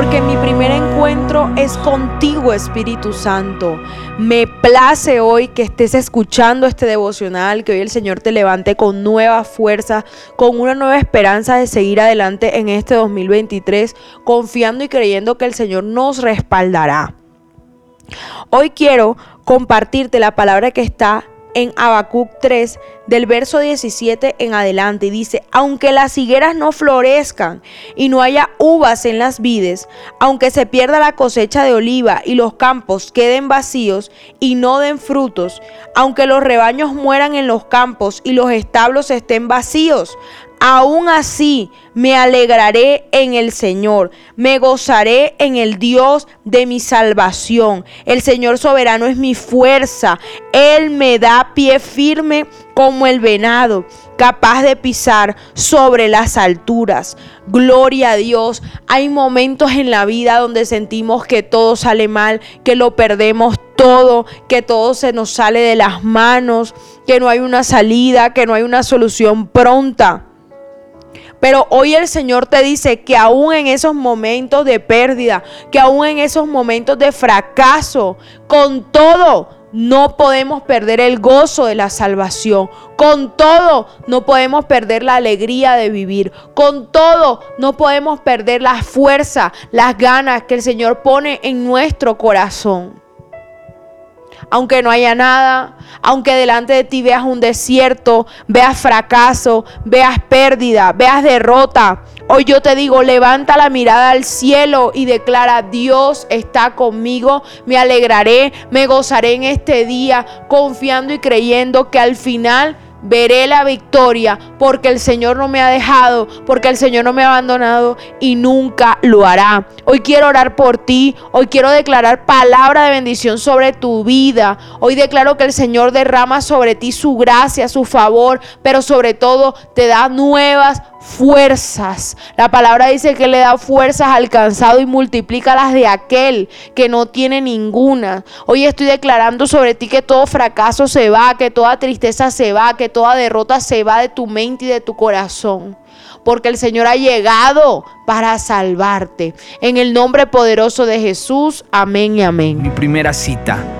porque mi primer encuentro es contigo, Espíritu Santo. Me place hoy que estés escuchando este devocional, que hoy el Señor te levante con nueva fuerza, con una nueva esperanza de seguir adelante en este 2023, confiando y creyendo que el Señor nos respaldará. Hoy quiero compartirte la palabra que está en Habacuc 3, del verso 17 en adelante, dice: Aunque las higueras no florezcan y no haya uvas en las vides, aunque se pierda la cosecha de oliva y los campos queden vacíos y no den frutos, aunque los rebaños mueran en los campos y los establos estén vacíos, Aún así me alegraré en el Señor, me gozaré en el Dios de mi salvación. El Señor soberano es mi fuerza, Él me da pie firme como el venado, capaz de pisar sobre las alturas. Gloria a Dios. Hay momentos en la vida donde sentimos que todo sale mal, que lo perdemos todo, que todo se nos sale de las manos, que no hay una salida, que no hay una solución pronta. Pero hoy el Señor te dice que aún en esos momentos de pérdida, que aún en esos momentos de fracaso, con todo, no podemos perder el gozo de la salvación. Con todo, no podemos perder la alegría de vivir. Con todo, no podemos perder la fuerza, las ganas que el Señor pone en nuestro corazón aunque no haya nada, aunque delante de ti veas un desierto, veas fracaso, veas pérdida, veas derrota. Hoy yo te digo, levanta la mirada al cielo y declara, Dios está conmigo, me alegraré, me gozaré en este día, confiando y creyendo que al final veré la victoria porque el Señor no me ha dejado, porque el Señor no me ha abandonado y nunca lo hará. Hoy quiero orar por ti, hoy quiero declarar palabra de bendición sobre tu vida. Hoy declaro que el Señor derrama sobre ti su gracia, su favor, pero sobre todo te da nuevas fuerzas. La palabra dice que le da fuerzas al cansado y multiplica las de aquel que no tiene ninguna. Hoy estoy declarando sobre ti que todo fracaso se va, que toda tristeza se va, que toda derrota se va de tu mente y de tu corazón. Porque el Señor ha llegado para salvarte. En el nombre poderoso de Jesús. Amén y amén. Mi primera cita